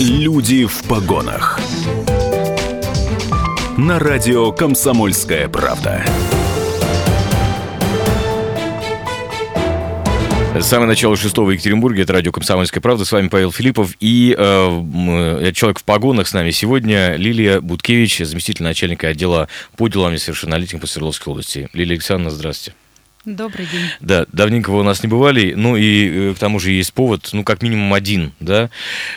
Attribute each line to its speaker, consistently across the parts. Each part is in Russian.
Speaker 1: Люди в погонах. На радио Комсомольская правда.
Speaker 2: Самое начало шестого в Екатеринбурге. Это радио «Комсомольская правда». С вами Павел Филиппов. И э, человек в погонах с нами сегодня Лилия Буткевич, заместитель начальника отдела по делам несовершеннолетних по Свердловской области. Лилия Александровна, здравствуйте.
Speaker 3: Добрый день.
Speaker 2: Да, давненько вы у нас не бывали, ну и э, к тому же есть повод, ну как минимум один, да,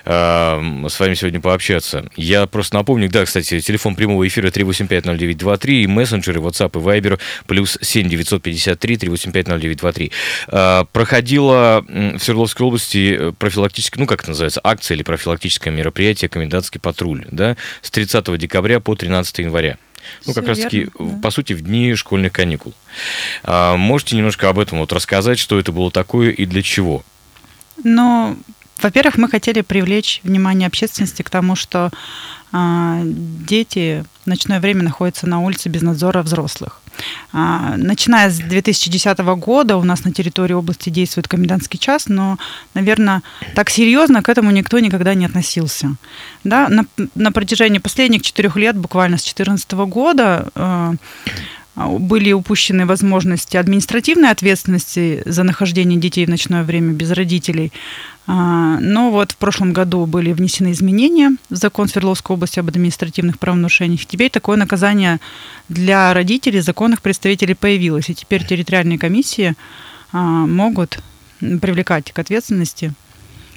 Speaker 2: э, с вами сегодня пообщаться. Я просто напомню, да, кстати, телефон прямого эфира 3850923 и мессенджеры WhatsApp и Viber плюс 7 953 3850923. Э, проходила в Свердловской области э, профилактическая, ну как это называется, акция или профилактическое мероприятие «Комендантский патруль», да, с 30 декабря по 13 января. Ну, как раз-таки, да. по сути, в дни школьных каникул. А, можете немножко об этом вот рассказать, что это было такое и для чего?
Speaker 3: Ну, во-первых, мы хотели привлечь внимание общественности к тому, что а, дети в ночное время находятся на улице без надзора взрослых. А, начиная с 2010 года у нас на территории области действует комендантский час, но, наверное, так серьезно к этому никто никогда не относился. Да? На, на протяжении последних четырех лет, буквально с 2014 года, а, были упущены возможности административной ответственности за нахождение детей в ночное время без родителей. А, но вот в прошлом году были внесены изменения в закон Свердловской области об административных правонарушениях. Теперь такое наказание для родителей, законных представителей появилось. И теперь территориальные комиссии а, могут привлекать к ответственности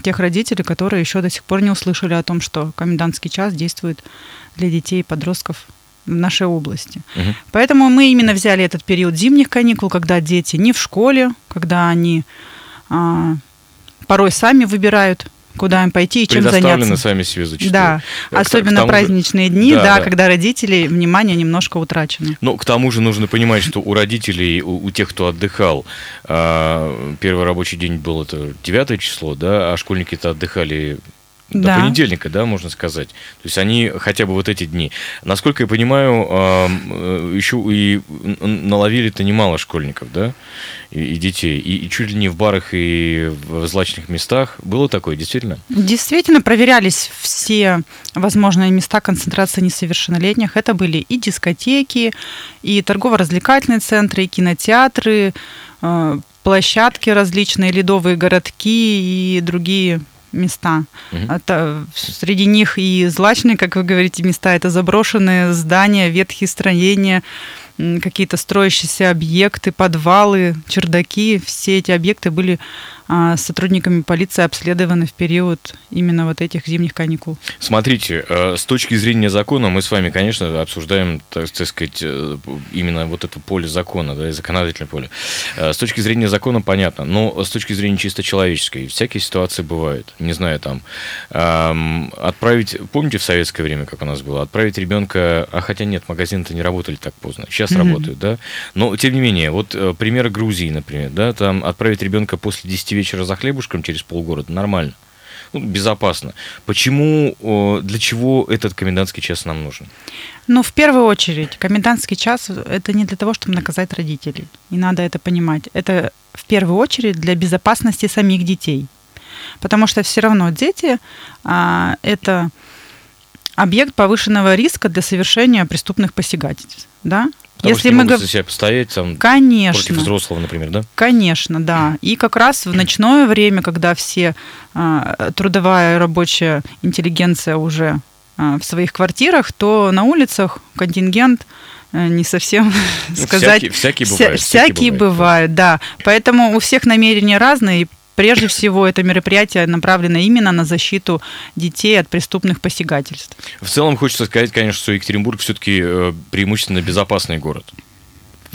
Speaker 3: тех родителей, которые еще до сих пор не услышали о том, что комендантский час действует для детей и подростков в нашей области. Угу. Поэтому мы именно взяли этот период зимних каникул, когда дети не в школе, когда они а, порой сами выбирают куда им пойти и чем заняться.
Speaker 2: сами себе зачастую.
Speaker 3: Да, к, особенно к праздничные же... дни, да, да, да, когда родители внимание немножко утрачено.
Speaker 2: Но к тому же нужно понимать, что у родителей, у, у тех, кто отдыхал, э, первый рабочий день был это 9 число, да, а школьники-то отдыхали до да. понедельника, да, можно сказать. То есть они хотя бы вот эти дни. Насколько я понимаю, э, еще и наловили-то немало школьников, да, и, детей. И, и чуть ли не в барах и в злачных местах. Было такое, действительно?
Speaker 3: Действительно, проверялись все возможные места концентрации несовершеннолетних. Это были и дискотеки, и торгово-развлекательные центры, и кинотеатры, э, площадки различные, ледовые городки и другие места. Угу. Это, среди них и злачные, как вы говорите, места. Это заброшенные здания, ветхие строения, какие-то строящиеся объекты, подвалы, чердаки. Все эти объекты были сотрудниками полиции обследованы в период именно вот этих зимних каникул.
Speaker 2: Смотрите, э, с точки зрения закона мы с вами, конечно, обсуждаем, так, сказать, э, именно вот это поле закона, да, и законодательное поле. Э, с точки зрения закона понятно, но с точки зрения чисто человеческой, всякие ситуации бывают. Не знаю, там, отправить, помните в советское время, как у нас было, отправить ребенка, а хотя нет, магазины-то не работали так поздно, сейчас mm-hmm. работают, да, но тем не менее, вот пример Грузии, например, да, там отправить ребенка после 10 вечера за хлебушком через полгорода, нормально. Ну, безопасно. Почему, для чего этот комендантский час нам нужен?
Speaker 3: Ну, в первую очередь, комендантский час – это не для того, чтобы наказать родителей. И надо это понимать. Это в первую очередь для безопасности самих детей. Потому что все равно дети а, – это объект повышенного риска для совершения преступных посягательств. Да?
Speaker 2: Потому Если мы могут за себя постоять там,
Speaker 3: Конечно.
Speaker 2: против взрослого, например, да?
Speaker 3: Конечно, да. И как раз в ночное время, когда все а, трудовая рабочая интеллигенция уже а, в своих квартирах, то на улицах контингент э, не совсем ну, сказать.
Speaker 2: Всякие, всякие бывают.
Speaker 3: Вся, всякие, всякие бывают, бывают, да. Поэтому у всех намерения разные, и Прежде всего, это мероприятие направлено именно на защиту детей от преступных посягательств.
Speaker 2: В целом, хочется сказать, конечно, что Екатеринбург все-таки э, преимущественно безопасный город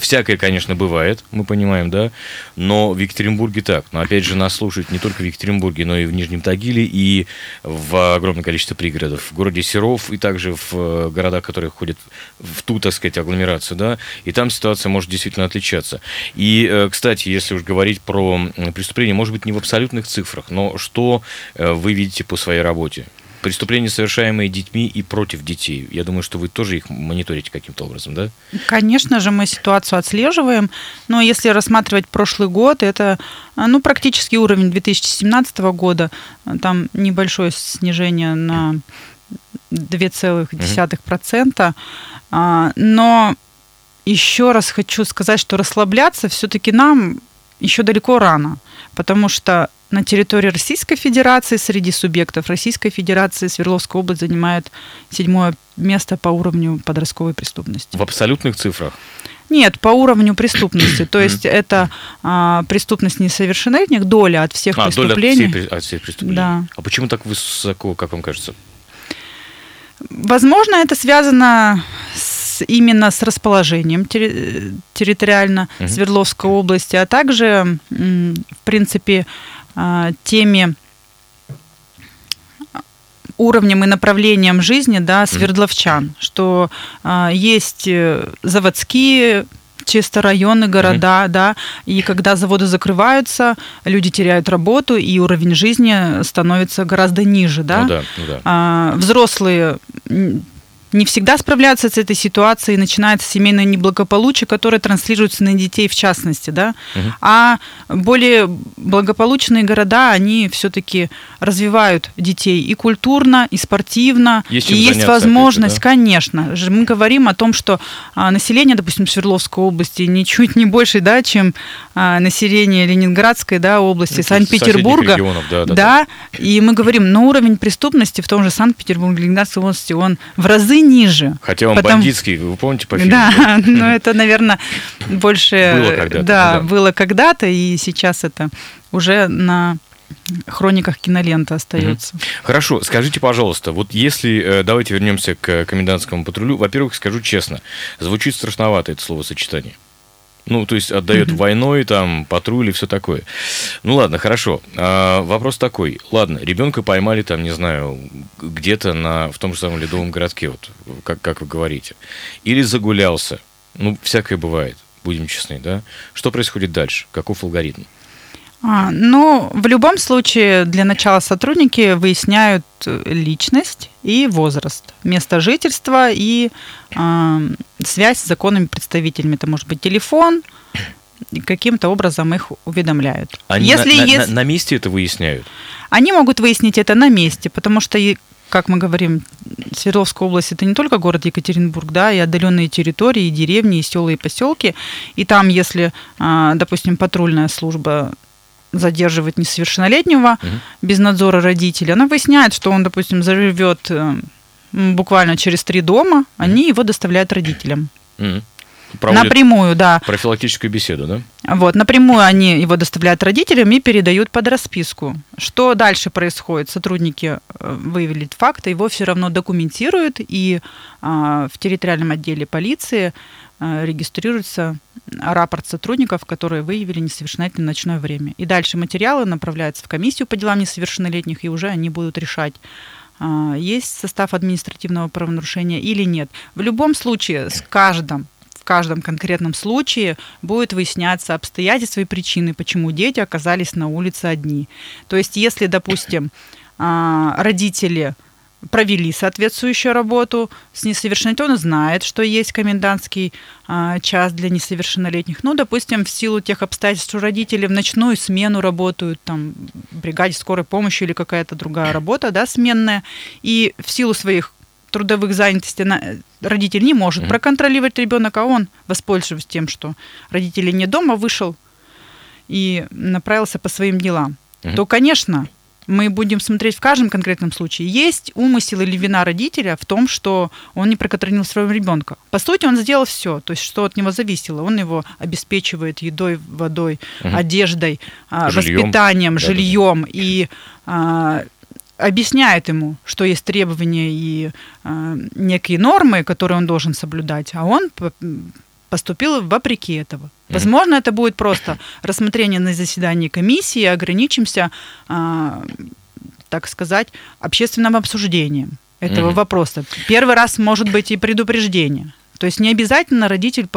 Speaker 2: всякое, конечно, бывает, мы понимаем, да, но в Екатеринбурге так. Но опять же, нас слушают не только в Екатеринбурге, но и в Нижнем Тагиле, и в огромном количестве пригородов. В городе Серов и также в э, городах, которые входят в ту, так сказать, агломерацию, да, и там ситуация может действительно отличаться. И, э, кстати, если уж говорить про преступления, может быть, не в абсолютных цифрах, но что э, вы видите по своей работе? Преступления, совершаемые детьми и против детей. Я думаю, что вы тоже их мониторите каким-то образом, да?
Speaker 3: Конечно же, мы ситуацию отслеживаем, но если рассматривать прошлый год, это ну, практически уровень 2017 года, там небольшое снижение на 2,1%, угу. но еще раз хочу сказать, что расслабляться все-таки нам еще далеко рано, потому что на территории Российской Федерации среди субъектов Российской Федерации Свердловская область занимает седьмое место по уровню подростковой преступности.
Speaker 2: В абсолютных цифрах?
Speaker 3: Нет, по уровню преступности. То есть это а, преступность несовершеннолетних, доля от всех а, преступлений.
Speaker 2: Доля от, всей, от всех преступлений.
Speaker 3: Да.
Speaker 2: А почему так высоко, как вам кажется?
Speaker 3: Возможно, это связано с, именно с расположением терри, территориально угу. Свердловской области, а также, в принципе, а, теми уровнем и направлением жизни да, свердловчан, что а, есть э, заводские чисто районы, города, mm-hmm. да, и когда заводы закрываются, люди теряют работу, и уровень жизни становится гораздо ниже, да.
Speaker 2: Ну, да, ну, да.
Speaker 3: А, взрослые не всегда справляются с этой ситуацией, начинается семейное неблагополучие, которое транслируется на детей в частности, да, угу. а более благополучные города, они все-таки развивают детей и культурно, и спортивно,
Speaker 2: есть
Speaker 3: и есть возможность, да? конечно, же мы говорим о том, что а, население, допустим, Свердловской области ничуть не больше, да, чем а, население Ленинградской, да, области, ну, Санкт-Петербурга, да, да, да, да, и мы говорим, но уровень преступности в том же Санкт-Петербурге, Ленинградской области, он в разы ниже.
Speaker 2: Хотя он Потому... бандитский, вы помните по фильму?
Speaker 3: Да, но это, наверное, больше...
Speaker 2: Было когда-то.
Speaker 3: Да, было когда-то, и сейчас это уже на хрониках киноленты остается.
Speaker 2: Хорошо, скажите, пожалуйста, вот если э, давайте вернемся к комендантскому патрулю. Во-первых, скажу честно, звучит страшновато это словосочетание. Ну, то есть отдает mm-hmm. войной, там, патруль и все такое. Ну ладно, хорошо. А, вопрос такой. Ладно, ребенка поймали там, не знаю, где-то на, в том же самом ледовом городке, вот, как, как вы говорите. Или загулялся. Ну, всякое бывает, будем честны, да? Что происходит дальше? Каков алгоритм?
Speaker 3: А, ну, в любом случае, для начала сотрудники выясняют э, личность и возраст, место жительства и э, связь с законными представителями. Это может быть телефон, каким-то образом их уведомляют.
Speaker 2: Они Если на, есть... на, на месте это выясняют?
Speaker 3: Они могут выяснить это на месте, потому что как мы говорим, Свердловская область это не только город Екатеринбург, да, и отдаленные территории, и деревни, и села, и поселки. И там, если, а, допустим, патрульная служба задерживать несовершеннолетнего угу. без надзора родителей, она выясняет, что он, допустим, заживет э, буквально через три дома, они его доставляют родителям. Проводят напрямую, да.
Speaker 2: Профилактическую беседу, да?
Speaker 3: Вот, напрямую они его доставляют родителям и передают под расписку. Что дальше происходит? Сотрудники э, выявили факты, его все равно документируют, и а, в территориальном отделе полиции а, регистрируется рапорт сотрудников, которые выявили несовершеннолетнее ночное время. И дальше материалы направляются в комиссию по делам несовершеннолетних, и уже они будут решать, есть состав административного правонарушения или нет. В любом случае, с каждым в каждом конкретном случае будет выясняться обстоятельства и причины, почему дети оказались на улице одни. То есть, если, допустим, а, родители провели соответствующую работу с несовершеннолетним, он знает, что есть комендантский а, час для несовершеннолетних. Ну, допустим, в силу тех обстоятельств, что родители в ночную смену работают, там, в бригаде скорой помощи или какая-то другая работа, да, сменная, и в силу своих трудовых занятостей на, родитель не может mm-hmm. проконтролировать ребенка, а он, воспользовавшись тем, что родители не дома, вышел и направился по своим делам, mm-hmm. то, конечно, мы будем смотреть в каждом конкретном случае, есть умысел или вина родителя в том, что он не проконтролировал своего ребенка. По сути, он сделал все, то есть что от него зависело. Он его обеспечивает едой, водой, угу. одеждой, а, жильем. воспитанием, да, жильем да. и а, объясняет ему, что есть требования и а, некие нормы, которые он должен соблюдать, а он поступил вопреки этого. Возможно, это будет просто рассмотрение на заседании комиссии, ограничимся, а, так сказать, общественным обсуждением этого mm-hmm. вопроса. Первый раз может быть и предупреждение. То есть не обязательно родитель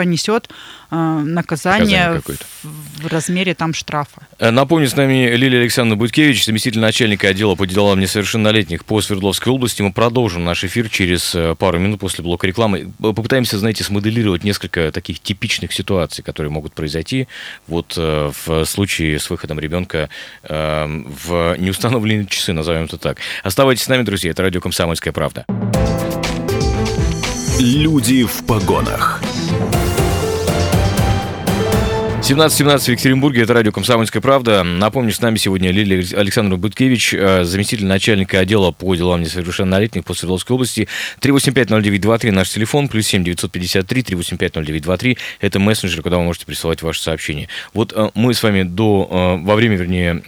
Speaker 3: понесет э,
Speaker 2: Наказание
Speaker 3: в, в размере там штрафа.
Speaker 2: Э, Напомню, с нами Лилия Александровна Буткевич, заместитель начальника отдела по делам несовершеннолетних по Свердловской области. Мы продолжим наш эфир через э, пару минут после блока рекламы. Попытаемся, знаете, смоделировать несколько таких типичных ситуаций, которые могут произойти вот в случае с выходом ребенка в неустановленные часы, назовем это так. Оставайтесь с нами, друзья, это радио «Комсомольская правда».
Speaker 1: Люди в погонах.
Speaker 2: 17.17 в Екатеринбурге, это радио «Комсомольская правда». Напомню, с нами сегодня Лилия Александровна Буткевич, э, заместитель начальника отдела по делам несовершеннолетних по Свердловской области. 3850923 наш телефон, плюс 7 953 3850923. Это мессенджер, куда вы можете присылать ваши сообщения. Вот э, мы с вами до, э, во время, вернее,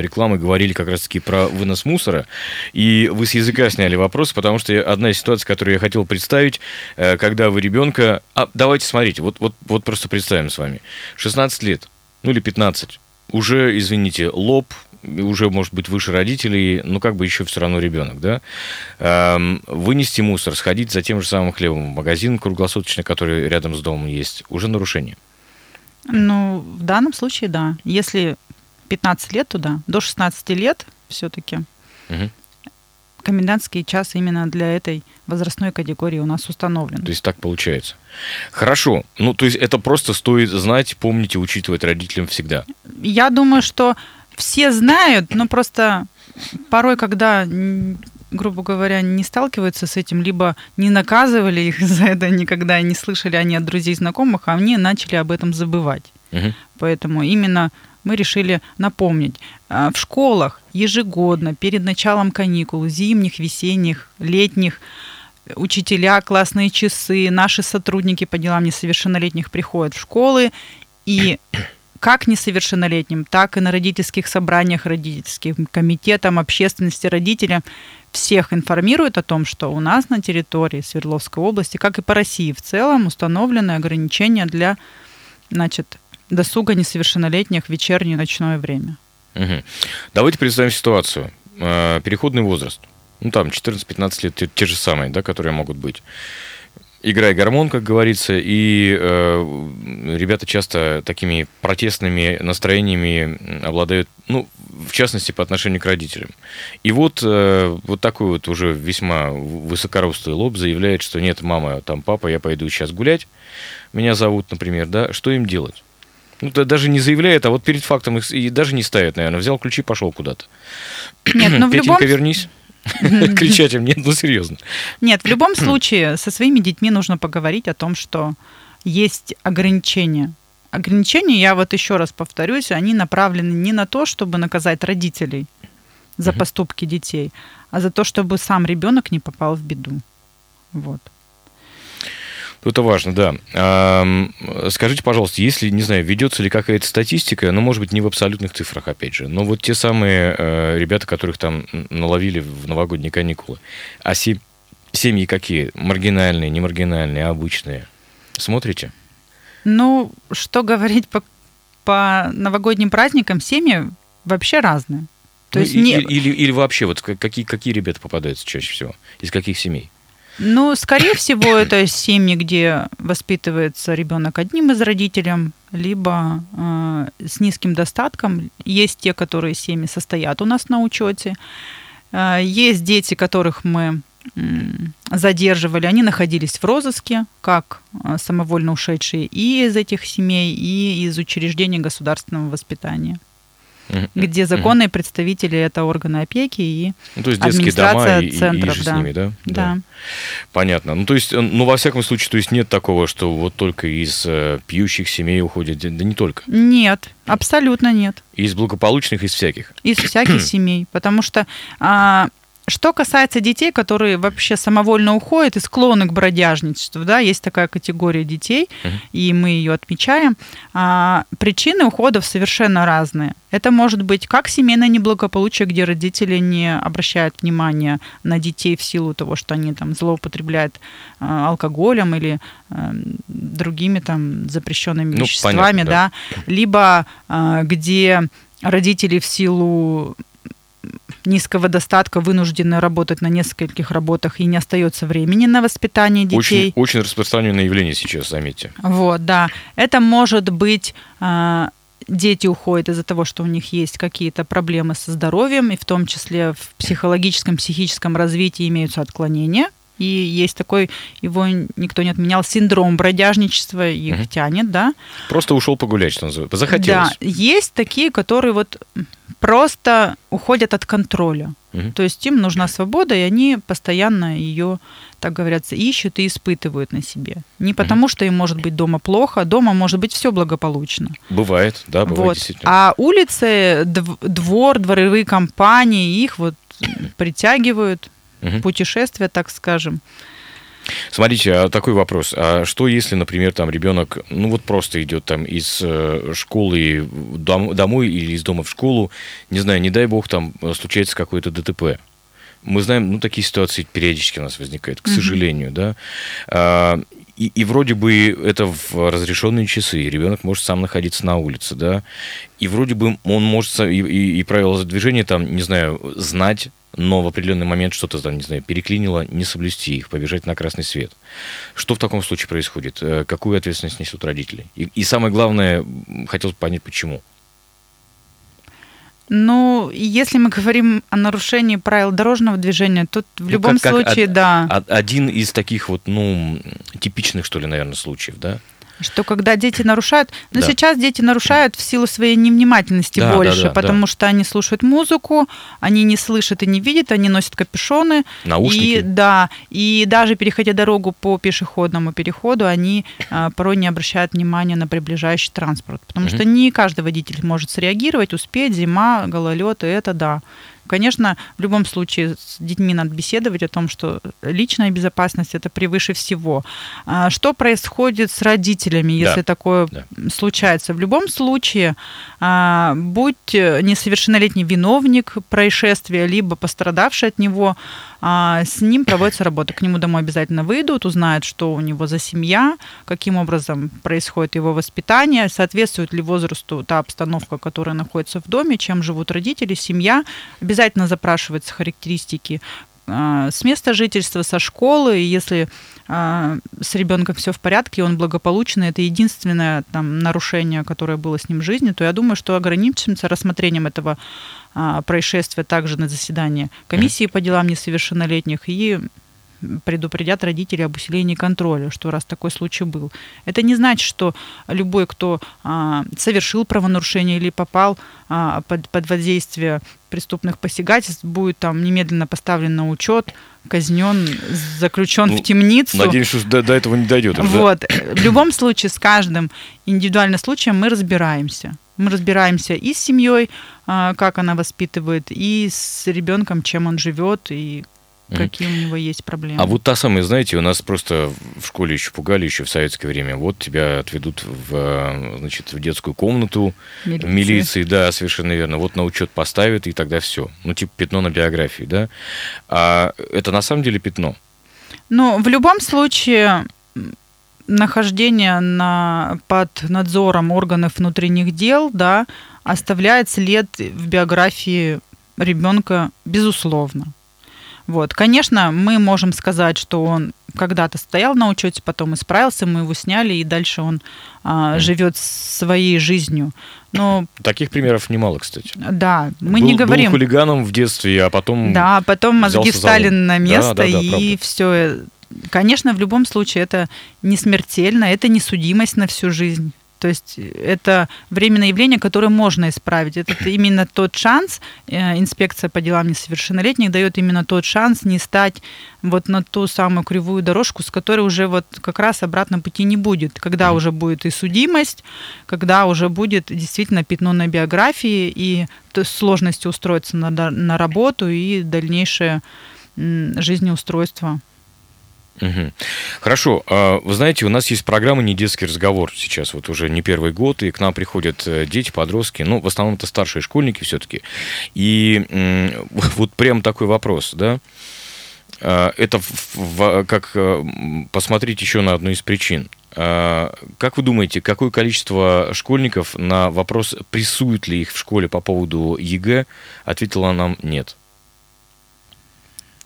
Speaker 2: рекламы говорили как раз-таки про вынос мусора, и вы с языка сняли вопрос, потому что одна из ситуаций, которую я хотел представить, когда вы ребенка... А, давайте смотрите, вот, вот, вот просто представим с вами. 16 лет, ну или 15, уже, извините, лоб, уже, может быть, выше родителей, но как бы еще все равно ребенок, да? Эм, вынести мусор, сходить за тем же самым хлебом в магазин круглосуточный, который рядом с домом есть, уже нарушение.
Speaker 3: Ну, в данном случае, да. Если 15 лет туда, до 16 лет все-таки
Speaker 2: Мгм.
Speaker 3: комендантский час именно для этой возрастной категории у нас установлен.
Speaker 2: То есть так получается. Хорошо. Ну, то есть это просто стоит знать, помнить и учитывать родителям всегда.
Speaker 3: Я думаю, что все знают, но просто порой, когда, грубо говоря, не сталкиваются с этим, либо не наказывали их за это никогда, и не слышали они от друзей знакомых, а они начали об этом забывать.
Speaker 2: Мгм.
Speaker 3: Поэтому именно мы решили напомнить. А, В школах ежегодно перед началом каникул, зимних, весенних, летних, учителя, классные часы, наши сотрудники по делам несовершеннолетних приходят в школы и как несовершеннолетним, так и на родительских собраниях, родительским комитетам, общественности, родителям всех информируют о том, что у нас на территории Свердловской области, как и по России в целом, установлены ограничения для значит, досуга несовершеннолетних в вечернее и ночное время.
Speaker 2: Мгм. Давайте представим ситуацию. Э, Переходный возраст. Ну, там, 14-15 лет, те, те же самые, да, которые могут быть. Играй гормон, как говорится, и э, ребята часто такими протестными настроениями обладают, ну, в частности, по отношению к родителям. И вот, э, вот такой вот уже весьма высокорослый лоб заявляет, что нет, мама, там, папа, я пойду сейчас гулять, меня зовут, например, да, что им делать? Ну, да, даже не заявляет, а вот перед фактом их и даже не ставит, наверное. Взял ключи, пошел куда-то.
Speaker 3: Нет, ну в любом,
Speaker 2: вернись. Кричать им, нет, ну серьезно.
Speaker 3: нет, в любом случае со своими детьми нужно поговорить о том, что есть ограничения. Ограничения, я вот еще раз повторюсь, они направлены не на то, чтобы наказать родителей за поступки детей, а за то, чтобы сам ребенок не попал в беду. Вот.
Speaker 2: Это важно, да. Скажите, пожалуйста, если, не знаю, ведется ли какая-то статистика, ну, может быть, не в абсолютных цифрах, опять же, но вот те самые э, ребята, которых там наловили в новогодние каникулы, а се- семьи какие? Маргинальные, не маргинальные, обычные? Смотрите?
Speaker 3: Ну, что говорить по, по новогодним праздникам, семьи вообще разные. То
Speaker 2: Ну,
Speaker 3: есть
Speaker 2: и-
Speaker 3: не,
Speaker 2: или, или вообще, вот какие, какие ребята попадаются чаще всего? Из каких семей?
Speaker 3: Ну, скорее всего, это семьи, где воспитывается ребенок одним из родителей, либо э, с низким достатком. Есть те, которые семьи состоят у нас на учете. Э, есть дети, которых мы м, задерживали, они находились в розыске, как э, самовольно ушедшие и из этих семей, и из учреждений государственного воспитания,
Speaker 2: Мгм.
Speaker 3: где законные представители это органы опеки и
Speaker 2: Ну, то есть детские дома и, и- и
Speaker 3: центров,
Speaker 2: же с
Speaker 3: да.
Speaker 2: ними, да?
Speaker 3: да.
Speaker 2: Понятно. Ну, то есть, э, ну, во всяком случае, то есть нет такого, что вот только из э, пьющих семей уходят, да да не только.
Speaker 3: Нет, абсолютно нет.
Speaker 2: Из благополучных, из всяких.
Speaker 3: из всяких семей. Потому что а, что касается детей, которые вообще самовольно уходят и склонны к бродяжничеству, да, есть такая категория детей,
Speaker 2: Мгм.
Speaker 3: и мы ее отмечаем. А, причины уходов совершенно разные. Это может быть как семейное неблагополучие, где родители не обращают внимания на детей в силу того, что они там злоупотребляют а, алкоголем или а, другими там запрещенными
Speaker 2: Ну,
Speaker 3: веществами,
Speaker 2: понятно, да.
Speaker 3: да. либо а, где родители в силу низкого достатка вынуждены работать на нескольких работах и не остается времени на воспитание детей.
Speaker 2: Очень, очень распространенное явление сейчас, заметьте.
Speaker 3: Вот, да. Это может быть а, дети уходят из-за того, что у них есть какие-то проблемы со здоровьем, и в том числе в психологическом, психическом развитии имеются отклонения. И есть такой, его никто не отменял, синдром бродяжничества, их угу. тянет, да.
Speaker 2: Просто ушел погулять, что называется. Захотелось.
Speaker 3: Да, есть такие, которые вот просто уходят от контроля. Угу. То есть им нужна свобода, и они постоянно ее, так говорится, ищут и испытывают на себе. Не потому, угу. что им может быть дома плохо, дома может быть все благополучно.
Speaker 2: Бывает, да, бывает
Speaker 3: вот.
Speaker 2: действительно.
Speaker 3: А улицы, двор, дворовые компании, их вот притягивают, угу. путешествия, так скажем.
Speaker 2: Смотрите, а такой вопрос. А что если, например, там ребенок, ну вот просто идет там из э, школы домой или из дома в школу, не знаю, не дай бог, там случается какое-то ДТП. Мы знаем, ну, такие ситуации периодически у нас возникают, к mm сожалению, да. А, и, и вроде бы это в разрешенные часы, ребенок может сам находиться на улице, да, и вроде бы он может и, и, и правила движения там, не знаю, знать, но в определенный момент что-то там, не знаю, переклинило, не соблюсти их, побежать на красный свет. Что в таком случае происходит? Э, какую ответственность несут родители? И, и самое главное, хотелось понять, почему.
Speaker 3: Ну, если мы говорим о нарушении правил дорожного движения, тут в ну, любом как, случае,
Speaker 2: как
Speaker 3: да.
Speaker 2: Один из таких вот, ну, типичных, что ли, наверное, случаев, да?
Speaker 3: Что когда дети нарушают, но да. сейчас дети нарушают в силу своей невнимательности да, больше, да, да, потому да. что они слушают музыку, они не слышат и не видят, они носят капюшоны.
Speaker 2: Наушники.
Speaker 3: И, да, и даже переходя дорогу по пешеходному переходу, они а, порой не обращают внимания на приближающий транспорт, потому угу. что не каждый водитель может среагировать, успеть, зима, гололед, и это да. Конечно, в любом случае с детьми надо беседовать о том, что личная безопасность это превыше всего. А что происходит с родителями, если да. такое да. случается? В любом случае, а, будь несовершеннолетний виновник происшествия, либо пострадавший от него, а, с ним проводится работа. К нему домой обязательно выйдут, узнают, что у него за семья, каким образом происходит его воспитание, соответствует ли возрасту та обстановка, которая находится в доме, чем живут родители, семья. Обязательно запрашиваются характеристики с места жительства, со школы, если а, с ребенком все в порядке, он благополучный, это единственное там, нарушение, которое было с ним в жизни, то я думаю, что ограничимся рассмотрением этого а, происшествия также на заседании комиссии по делам несовершеннолетних и предупредят родителей об усилении контроля, что раз такой случай был. Это не значит, что любой, кто а, совершил правонарушение или попал а, под, под воздействие преступных посягательств, будет там немедленно поставлен на учет, казнен, заключен ну, в темницу.
Speaker 2: Надеюсь, что до, до этого не дойдет.
Speaker 3: Вот. Да? В любом случае, с каждым индивидуальным случаем мы разбираемся. Мы разбираемся и с семьей, а, как она воспитывает, и с ребенком, чем он живет, и какие у него есть проблемы.
Speaker 2: А вот та самая, знаете, у нас просто в школе еще пугали, еще в советское время. Вот тебя отведут в, значит, в детскую комнату, милиции. милиции, да, совершенно верно. Вот на учет поставят, и тогда все. Ну, типа пятно на биографии, да. А это на самом деле пятно?
Speaker 3: Ну, в любом случае, нахождение на, под надзором органов внутренних дел, да, оставляет след в биографии ребенка, безусловно. Вот. Конечно, мы можем сказать, что он когда-то стоял на учете, потом исправился, мы его сняли, и дальше он а, живет своей жизнью. Но...
Speaker 2: Таких примеров немало, кстати.
Speaker 3: Да, мы
Speaker 2: был,
Speaker 3: не говорим...
Speaker 2: Был хулиганом в детстве, а потом...
Speaker 3: Да, потом мозги встали на место, да, да, да, и все. Конечно, в любом случае это не смертельно, это не судимость на всю жизнь. То есть это временное явление, которое можно исправить. Это именно тот шанс, э, инспекция по делам несовершеннолетних дает именно тот шанс не стать вот на ту самую кривую дорожку, с которой уже вот как раз обратно пути не будет, когда уже будет и судимость, когда уже будет действительно пятно на биографии и сложности устроиться на, на работу и дальнейшее жизнеустройство.
Speaker 2: Угу. Хорошо. А, вы знаете, у нас есть программа «Не детский разговор» сейчас, вот уже не первый год, и к нам приходят э, дети, подростки, ну, в основном это старшие школьники все-таки. И вот прям такой вопрос, да, а, это как э, посмотреть еще на одну из причин. А, как вы думаете, какое количество школьников на вопрос, прессуют ли их в школе по поводу ЕГЭ, ответило нам «нет».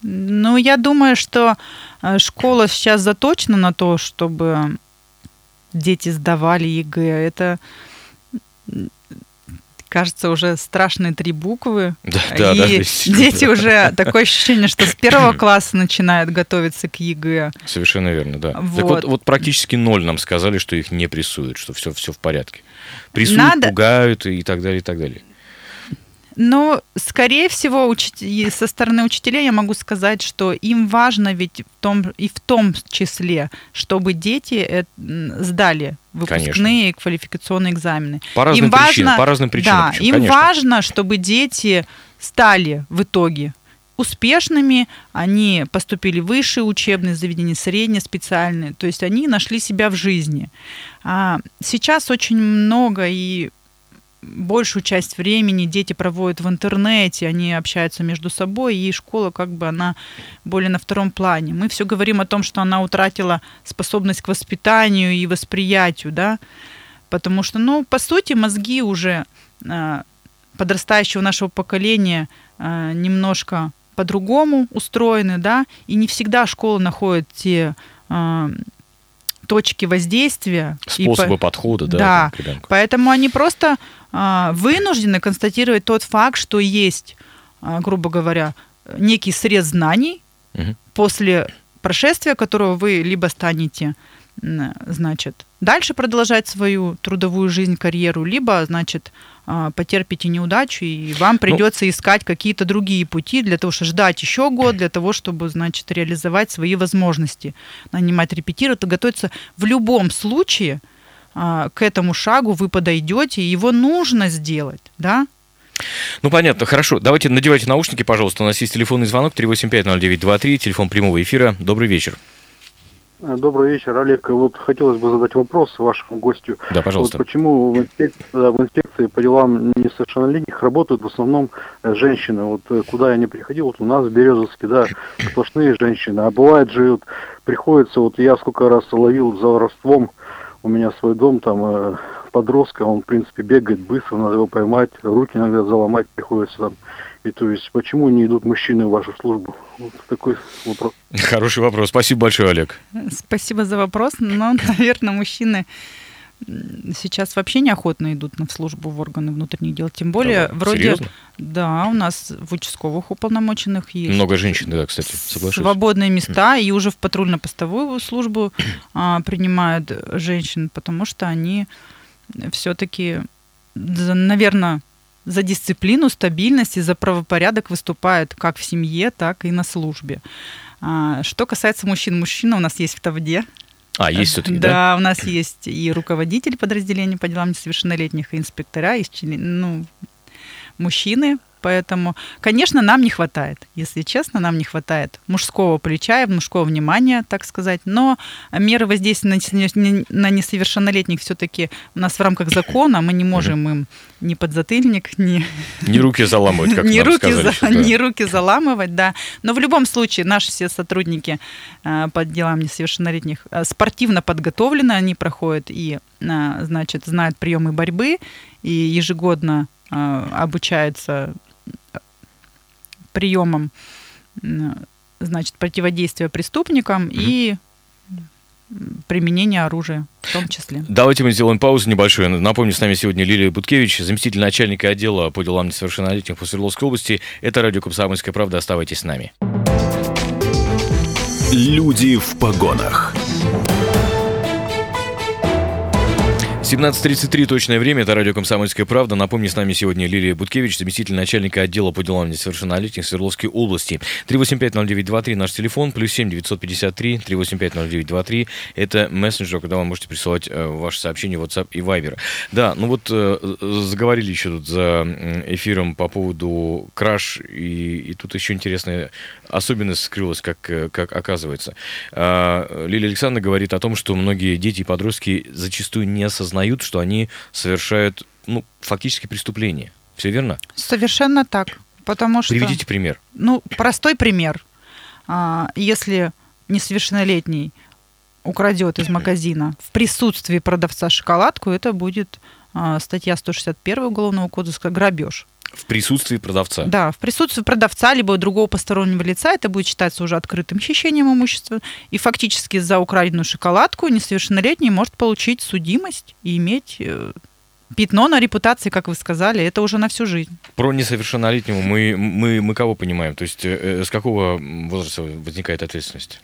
Speaker 3: Ну, я думаю, что э, школа сейчас заточена на то, чтобы дети сдавали ЕГЭ. Это кажется, уже страшные три буквы.
Speaker 2: Да, да,
Speaker 3: и
Speaker 2: да,
Speaker 3: дети уже такое ощущение, что с первого класса начинают готовиться к ЕГЭ.
Speaker 2: Совершенно верно, да.
Speaker 3: Вот.
Speaker 2: Так вот, вот практически ноль нам сказали, что их не прессуют, что все, все в порядке. Прессуют,
Speaker 3: Надо-
Speaker 2: пугают и так далее, и так далее.
Speaker 3: Но, скорее всего, учит- и со стороны учителей я могу сказать, что им важно ведь в том, и в том числе, чтобы дети э, сдали выпускные и квалификационные экзамены.
Speaker 2: По разным
Speaker 3: им
Speaker 2: причинам,
Speaker 3: важно,
Speaker 2: по разным причинам.
Speaker 3: Да,
Speaker 2: причем,
Speaker 3: им
Speaker 2: конечно.
Speaker 3: важно, чтобы дети стали в итоге успешными, они поступили в высшие учебные заведения, средние, специальные, то есть они нашли себя в жизни. А сейчас очень много и большую часть времени дети проводят в интернете, они общаются между собой, и школа как бы она более на втором плане. Мы все говорим о том, что она утратила способность к воспитанию и восприятию, да, потому что, ну, по сути, мозги уже а, подрастающего нашего поколения а, немножко по-другому устроены, да, и не всегда школа находит те а, точки воздействия. и по-
Speaker 2: Способы подхода, да,
Speaker 3: Да. Поэтому они просто вынуждены констатировать тот факт, что есть, а, грубо говоря, некий срез знаний,
Speaker 2: Мгм.
Speaker 3: после прошествия которого вы либо станете, значит, дальше продолжать свою трудовую жизнь, карьеру, либо, значит, а, потерпите неудачу, и
Speaker 2: Ну,
Speaker 3: вам придется искать какие-то другие пути для того, чтобы ждать еще год, для того, чтобы, значит, реализовать свои возможности, нанимать репетировать, и готовиться. В любом случае а, к этому шагу вы подойдете, и его нужно сделать, да?
Speaker 2: Ну, понятно, хорошо. Давайте надевайте наушники, пожалуйста. У нас есть телефонный звонок 3850923, телефон прямого эфира. Добрый вечер.
Speaker 4: Э, Добрый вечер, Олег. Вот хотелось бы задать вопрос вашему гостю.
Speaker 2: Да, пожалуйста.
Speaker 4: Вот почему в инспекции, в инспекции по делам несовершеннолетних работают в основном э, женщины? Вот э, куда я не приходил, вот у нас в Березовске, да, сплошные женщины. А бывает же, вот, приходится, вот я сколько раз ловил за воровством, у меня свой дом, там э, подростка, он, в принципе, бегает быстро, надо его поймать, руки иногда заломать приходится там. И то есть, почему не идут мужчины в вашу службу? Вот такой вопрос.
Speaker 2: Хороший вопрос. Спасибо большое, Олег.
Speaker 3: Спасибо за вопрос, но, наверное, мужчины сейчас вообще неохотно идут на службу в органы внутренних дел. Тем более,
Speaker 2: Да,
Speaker 3: вроде,
Speaker 2: серьезно?
Speaker 3: да, у нас в участковых уполномоченных есть
Speaker 2: Много женщин, да, кстати, соглашусь.
Speaker 3: свободные места, и уже в патрульно-постовую службу а, принимают женщин, потому что они все-таки, наверное, за дисциплину, стабильность и за правопорядок выступают как в семье, так и на службе. А, Что касается мужчин, мужчина у нас есть в Тавде.
Speaker 2: А, есть все-таки,
Speaker 3: да?
Speaker 2: да?
Speaker 3: у нас есть и руководитель подразделения по делам несовершеннолетних, и инспектора, и ну, мужчины. Поэтому, конечно, нам не хватает, если честно, нам не хватает мужского плеча и мужского внимания, так сказать. Но меры воздействия на несо- на несовершеннолетних все-таки у нас в рамках закона, мы не можем им ни подзатыльник, ни
Speaker 2: Не руки заламывать, как
Speaker 3: не
Speaker 2: нам
Speaker 3: руки,
Speaker 2: сказали.
Speaker 3: за-
Speaker 2: сейчас, да.
Speaker 3: не руки заламывать, да. Но в любом случае наши все сотрудники э, по делам несовершеннолетних э, спортивно подготовлены, они проходят и, э, значит, знают приемы борьбы и ежегодно обучаются приемам, м, значит, противодействия преступникам и м, применения оружия в том числе.
Speaker 2: Давайте мы сделаем паузу небольшую. Напомню, с нами сегодня Лилия Буткевич, заместитель начальника отдела по делам несовершеннолетних по Свердловской области. Это радио «Комсомольская правда». Оставайтесь с нами.
Speaker 1: Люди в погонах.
Speaker 2: 17.33 точное время, это радио «Комсомольская правда». Напомню, с нами сегодня Лилия Буткевич, заместитель начальника отдела по делам несовершеннолетних Свердловской области. 3850923 наш телефон, плюс 7 953 3850923. Это мессенджер, куда вы можете присылать э, ваши сообщения WhatsApp и Viber. Да, ну вот э, заговорили еще тут за эфиром по поводу краш, и, и тут еще интересная особенность скрылась, как, э, как оказывается. А, Лилия Александровна говорит о том, что многие дети и подростки зачастую не осознают, что они совершают, ну, фактически преступление. Все верно?
Speaker 3: Совершенно так. Потому что...
Speaker 2: Приведите пример.
Speaker 3: Ну, простой пример. А, Если несовершеннолетний украдет из магазина в присутствии продавца шоколадку, это будет а, статья 161 Уголовного кодекса «Грабеж».
Speaker 2: В присутствии продавца.
Speaker 3: Да, в присутствии продавца либо другого постороннего лица это будет считаться уже открытым хищением имущества. И фактически за украденную шоколадку несовершеннолетний может получить судимость и иметь э, пятно на репутации, как вы сказали, это уже на всю жизнь.
Speaker 2: Про несовершеннолетнего мы, мы, мы кого понимаем? То есть э, с какого возраста возникает ответственность?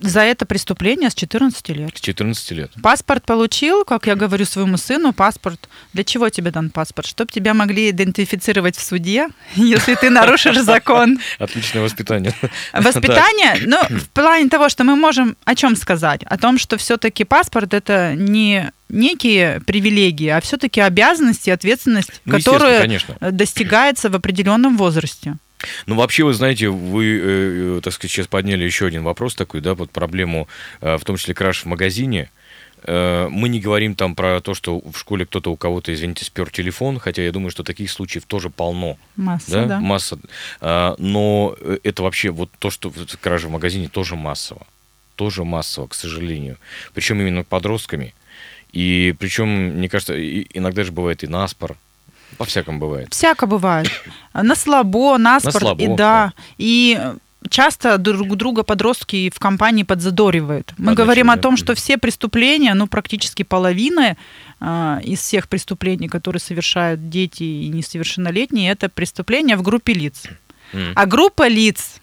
Speaker 3: За это преступление с 14 лет.
Speaker 2: С 14 лет.
Speaker 3: Паспорт получил, как я говорю своему сыну, паспорт. Для чего тебе дан паспорт? Чтобы тебя могли идентифицировать в суде, если ты нарушишь закон.
Speaker 2: Отличное воспитание.
Speaker 3: Воспитание, ну, в плане того, что мы можем о чем сказать? О том, что все-таки паспорт это не некие привилегии, а все-таки обязанности, ответственность,
Speaker 2: Ну,
Speaker 3: которая
Speaker 2: конечно.
Speaker 3: достигается в определенном возрасте.
Speaker 2: Ну, вообще, вы знаете, вы, э, так сказать, сейчас подняли еще один вопрос такой, да, вот проблему, э, в том числе краж в магазине. Э, Мы не говорим там про то, что в школе кто-то у кого-то, извините, спер телефон, хотя я думаю, что таких случаев тоже полно.
Speaker 3: Масса,
Speaker 2: да,
Speaker 3: да.
Speaker 2: масса. А, Но э, это вообще вот то, что кража в магазине тоже массово. Тоже массово, к сожалению. Причем именно подростками. И причем, мне кажется, иногда же бывает и наспор. По-всякому бывает.
Speaker 3: Всяко бывает. На слабо, на спорт,
Speaker 2: слабо,
Speaker 3: и да.
Speaker 2: да.
Speaker 3: И часто друг друга подростки в компании подзадоривают. Мы
Speaker 2: Одна
Speaker 3: говорим о
Speaker 2: черта.
Speaker 3: том, что все преступления, ну, практически половина а, из всех преступлений, которые совершают дети и несовершеннолетние, это преступления в группе лиц.
Speaker 2: М.
Speaker 3: А группа лиц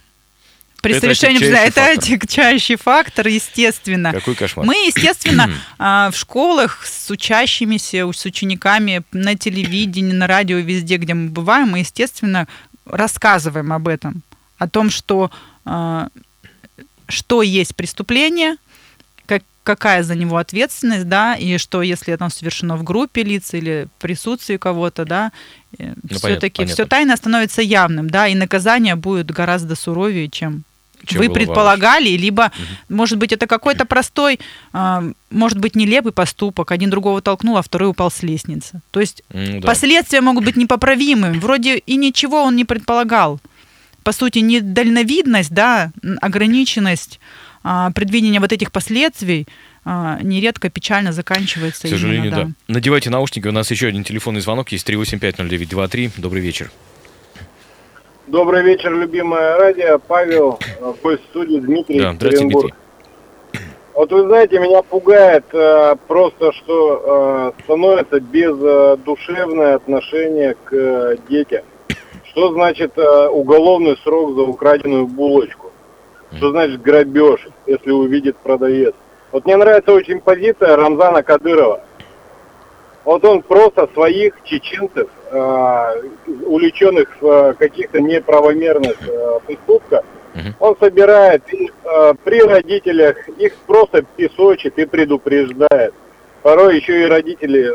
Speaker 3: при
Speaker 2: Это
Speaker 3: совершении это отягчающий фактор, естественно.
Speaker 2: Какой кошмар.
Speaker 3: Мы, естественно, а, в школах с учащимися, с учениками на телевидении, на радио, везде, где мы бываем, мы, естественно, рассказываем об этом, о том, что, а, что есть преступление, как, какая за него ответственность, да, и что если это совершено в группе лиц или в присутствии кого-то, да,
Speaker 2: понятно,
Speaker 3: все-таки
Speaker 2: понятно.
Speaker 3: все тайно становится явным, да, и наказание будет гораздо суровее, чем
Speaker 2: Чем
Speaker 3: вы предполагали, либо, может быть, это какой-то простой, а, может быть, нелепый поступок. Один другого толкнул, а второй упал с лестницы. То есть
Speaker 2: Ну да.
Speaker 3: последствия могут быть непоправимы. Вроде и ничего он не предполагал. По сути, недальновидность, да, ограниченность а, предвидения вот этих последствий а, нередко печально заканчивается.
Speaker 2: К сожалению,
Speaker 3: именно,
Speaker 2: да. Надевайте наушники. У нас еще один телефонный звонок есть. 3850923. Добрый вечер.
Speaker 5: Добрый вечер, любимое радио. Павел, э, гость студии Дмитрий
Speaker 2: Да, здравствуйте. Дмитрий.
Speaker 5: Вот вы знаете, меня пугает э, просто, что э, становится бездушевное отношение к э, детям. Что значит э, уголовный срок за украденную булочку? Что значит грабеж, если увидит продавец? Вот мне нравится очень позиция Рамзана Кадырова. Вот он просто своих чеченцев, э, уличенных в э, каких-то неправомерных э, поступках, он собирает их при родителях, их просто песочит и предупреждает. Порой еще и родители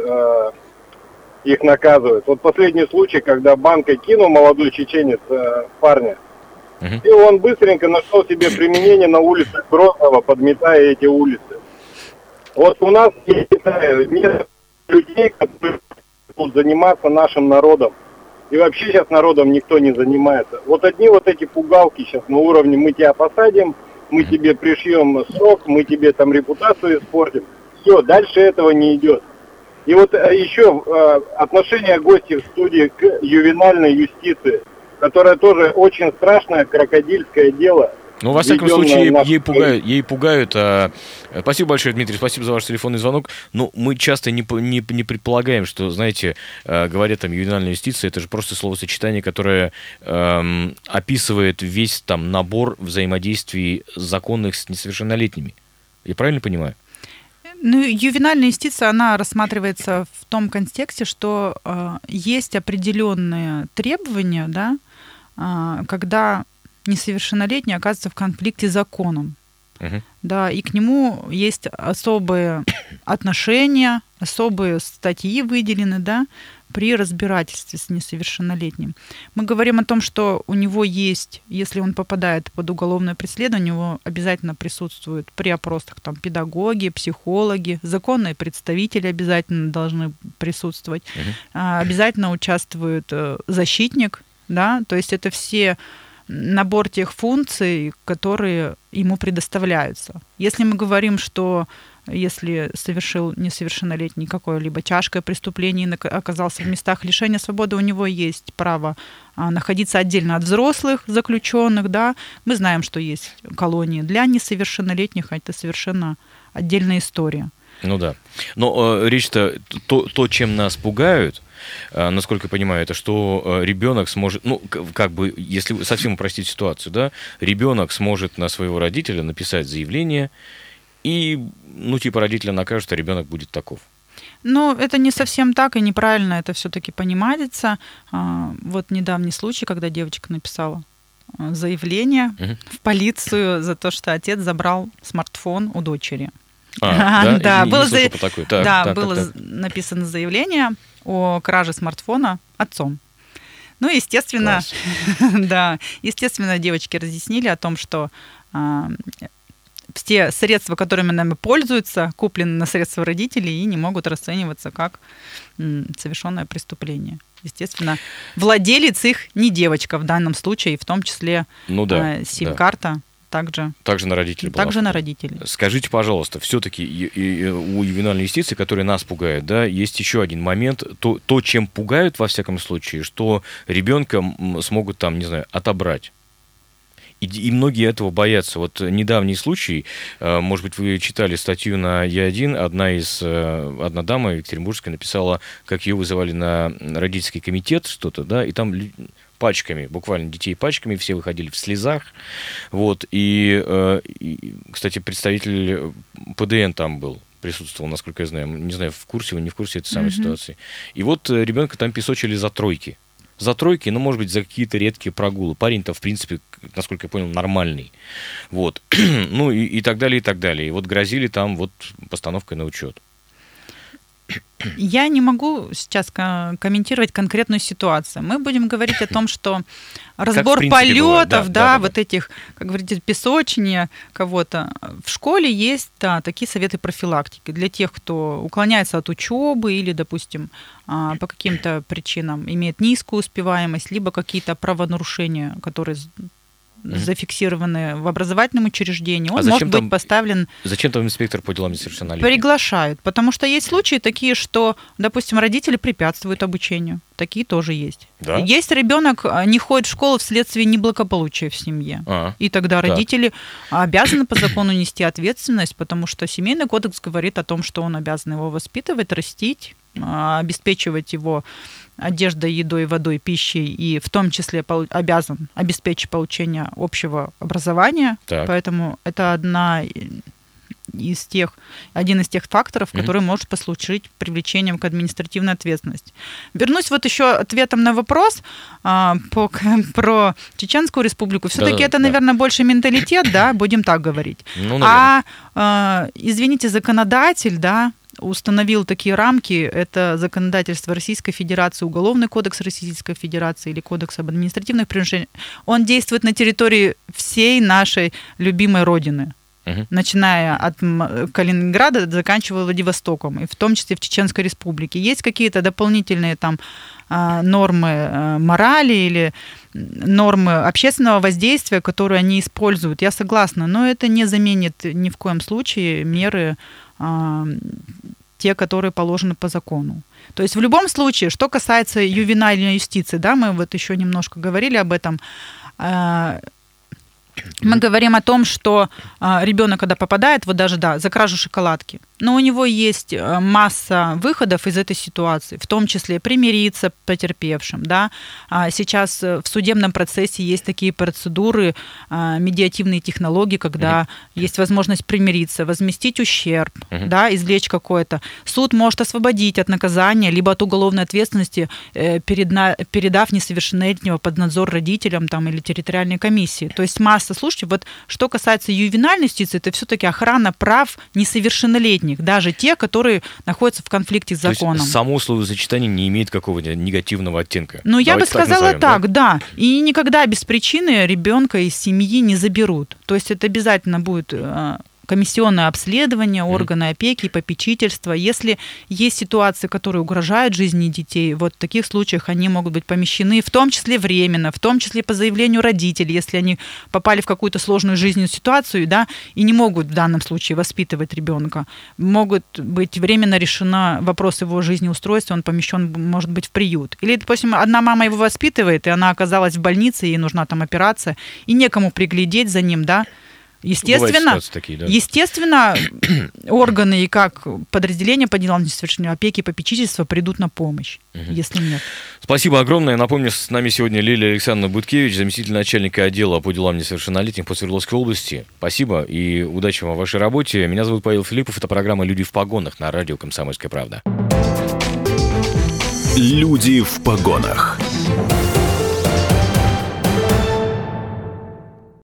Speaker 5: их наказывают. Вот последний случай, когда банкой кинул молодой чеченец э, парня, и он быстренько нашел себе применение на улице Грозного, подметая эти улицы. Вот у нас есть нет людей, которые будут заниматься нашим народом. И вообще сейчас народом никто не занимается. Вот одни вот эти пугалки сейчас на уровне мы тебя посадим, мы тебе пришьем срок, мы тебе там репутацию испортим. Все, дальше этого не идет. И вот э, еще э, отношение гостей в студии к ювенальной юстиции, которая тоже очень страшное крокодильское дело.
Speaker 2: Ну, во всяком случае, ей, ей пугают. Ей пугают а, Спасибо большое, Дмитрий, спасибо за ваш телефонный звонок. Но мы часто не, не, не предполагаем, что, знаете, э, говоря там ювенальная юстиция, это же просто словосочетание, которое эм, описывает весь там набор взаимодействий законных с несовершеннолетними. Я правильно понимаю?
Speaker 3: Ну, ювенальная юстиция, она рассматривается в том контексте, что э, есть определенные требования, да, э, когда несовершеннолетний оказывается в конфликте с законом. Да, и к нему есть особые отношения, особые статьи выделены, да, при разбирательстве с несовершеннолетним. Мы говорим о том, что у него есть, если он попадает под уголовное преследование, у него обязательно присутствуют при опросах там педагоги, психологи, законные представители обязательно должны присутствовать. А, обязательно участвует э, защитник, да, то есть это все набор тех функций, которые ему предоставляются. Если мы говорим, что если совершил несовершеннолетний какое-либо тяжкое преступление и оказался в местах лишения свободы, у него есть право а, находиться отдельно от взрослых заключенных, да. Мы знаем, что есть колонии для несовершеннолетних, а это совершенно отдельная история.
Speaker 2: Ну да. Но э, речь-то, то, то, чем нас пугают, э, насколько я понимаю, это что э, ребенок сможет, ну, как бы, если совсем упростить ситуацию, да, ребенок сможет на своего родителя написать заявление, и, ну, типа, родителя накажут, а ребенок будет таков.
Speaker 3: Но это не совсем так, и неправильно это все-таки понимается. А, Вот недавний случай, когда девочка написала а, заявление
Speaker 2: Мгм.
Speaker 3: в полицию за то, что отец забрал смартфон у дочери.
Speaker 2: А, да,
Speaker 3: Да,
Speaker 2: Я не
Speaker 3: было за-.
Speaker 2: Так,
Speaker 3: да,
Speaker 2: так, так,
Speaker 3: было
Speaker 2: так.
Speaker 3: з- написано заявление о краже смартфона отцом. Ну, естественно, да, естественно, девочки разъяснили о том, что а, все средства, которыми нами пользуются, куплены на средства родителей и не могут расцениваться как м, совершенное преступление. Естественно, владелец их не девочка в данном случае, в том числе
Speaker 2: Ну да,
Speaker 3: а,
Speaker 2: да.
Speaker 3: Также,
Speaker 2: Также на родителей была
Speaker 3: также на
Speaker 2: охота.
Speaker 3: родителей.
Speaker 2: Скажите, пожалуйста, все-таки у ювенальной юстиции, которая нас пугает, да, есть еще один момент. То, то, чем пугают, во всяком случае, что ребенка смогут там, не знаю, отобрать. И, и многие этого боятся. Вот недавний случай, э, может быть, вы читали статью на Е1, одна из, э, одна дама Екатеринбургская написала, как ее вызывали на родительский комитет, что-то, да, и там пачками, буквально детей пачками, все выходили в слезах, вот, и, э, и, кстати, представитель ПДН там был, присутствовал, насколько я знаю, не знаю, в курсе вы, не в курсе этой самой
Speaker 3: Мгм.
Speaker 2: ситуации. И вот э, ребенка там песочили за тройки. За тройки, ну, может быть, за какие-то редкие прогулы. Парень-то, в принципе, насколько я понял, нормальный. Вот. ну, и, и так далее, и так далее. И вот грозили там вот постановкой на учет.
Speaker 3: Я не могу сейчас ко- комментировать конкретную ситуацию. Мы будем говорить о том, что разбор
Speaker 2: принципе, бывает, да,
Speaker 3: полетов,
Speaker 2: да,
Speaker 3: да,
Speaker 2: да,
Speaker 3: вот этих, как говорите, песочения кого-то. В школе есть, да, такие советы профилактики для тех, кто уклоняется от учебы или, допустим, а, по каким-то причинам имеет низкую успеваемость, либо какие-то правонарушения, которые
Speaker 2: Мгм.
Speaker 3: зафиксированы в образовательном учреждении,
Speaker 2: А
Speaker 3: он
Speaker 2: зачем
Speaker 3: может быть
Speaker 2: там
Speaker 3: поставлен
Speaker 2: Зачем там инспектор по делам несовершеннолетних?
Speaker 3: Приглашают, потому что есть случаи такие, что, допустим, родители препятствуют обучению. Такие тоже есть.
Speaker 2: Да?
Speaker 3: Есть ребенок а, не ходит в школу вследствие неблагополучия в семье.
Speaker 2: А,
Speaker 3: И тогда
Speaker 2: Так.
Speaker 3: родители обязаны по закону нести ответственность, потому что семейный кодекс говорит о том, что он обязан его воспитывать, растить, а, обеспечивать его одеждой, едой, водой, пищей, и в том числе обязан обеспечить получение общего образования.
Speaker 2: Так.
Speaker 3: Поэтому это одна из тех, один из тех факторов,
Speaker 2: Мгм.
Speaker 3: который может послужить привлечением к административной ответственности. Вернусь вот еще ответом на вопрос а, по, про Чеченскую республику. Все-таки
Speaker 2: Да-да,
Speaker 3: это,
Speaker 2: да.
Speaker 3: наверное, больше менталитет, да, будем так говорить.
Speaker 2: ну, наверное.
Speaker 3: А, а, извините, законодатель, да, установил такие рамки, это законодательство Российской Федерации, Уголовный кодекс Российской Федерации или Кодекс об административных преступлениях, он действует на территории всей нашей любимой Родины
Speaker 2: Мгм.
Speaker 3: начиная от Калининграда, заканчивая Владивостоком, и в том числе в Чеченской Республике. Есть какие-то дополнительные там а, нормы э, морали или нормы общественного воздействия, которые они используют. Я согласна, но это не заменит ни в коем случае меры те, которые положены по закону. То есть в любом случае, что касается ювенальной юстиции, да, мы вот еще немножко говорили об этом, а, мы говорим о том, что а, ребенок, когда попадает, вот даже, да, за кражу шоколадки, но у него есть а, масса выходов из этой ситуации, в том числе примириться потерпевшим, да. А сейчас э, в судебном процессе есть такие процедуры, медиативные технологии, когда есть возможность примириться, возместить ущерб,
Speaker 2: Мгм.
Speaker 3: да, извлечь какое-то. Суд может освободить от наказания, либо от уголовной ответственности, э, передав несовершеннолетнего под надзор родителям там, или территориальной комиссии. То есть масса, слушайте, вот что касается ювенальной юстиции, это все-таки охрана прав несовершеннолетних, даже те, которые находятся в конфликте с
Speaker 2: То есть
Speaker 3: законом.
Speaker 2: само словосочетание не имеет какого-то негативного оттенка.
Speaker 3: Ну, я бы
Speaker 2: Давайте так
Speaker 3: сказала
Speaker 2: назовем, да?
Speaker 3: так, да? И никогда без причины ребенка из семьи не заберут. То есть это обязательно будет э, комиссионное обследование, органы опеки и попечительства. Если есть ситуации, которые угрожают жизни детей, вот в таких случаях они могут быть помещены, в том числе временно, в том числе по заявлению родителей, если они попали в какую-то сложную жизненную ситуацию, да, и не могут в данном случае воспитывать ребенка, могут быть временно решена вопрос его жизнеустройства, он помещен, может быть, в приют. Или, допустим, одна мама его воспитывает, и она оказалась в больнице, ей нужна там операция, и некому приглядеть за ним, да, Естественно,
Speaker 2: такие, да.
Speaker 3: естественно, органы и как подразделения по делам несовершеннолетних опеки и попечительства придут на помощь,
Speaker 2: Мгм.
Speaker 3: если нет.
Speaker 2: Спасибо огромное. Напомню, с нами сегодня Лилия Александровна Буткевич, заместитель начальника отдела по делам несовершеннолетних по Свердловской области. Спасибо и удачи вам в вашей работе. Меня зовут Павел Филиппов. Это программа «Люди в погонах» на радио «Комсомольская правда».
Speaker 1: Люди в погонах.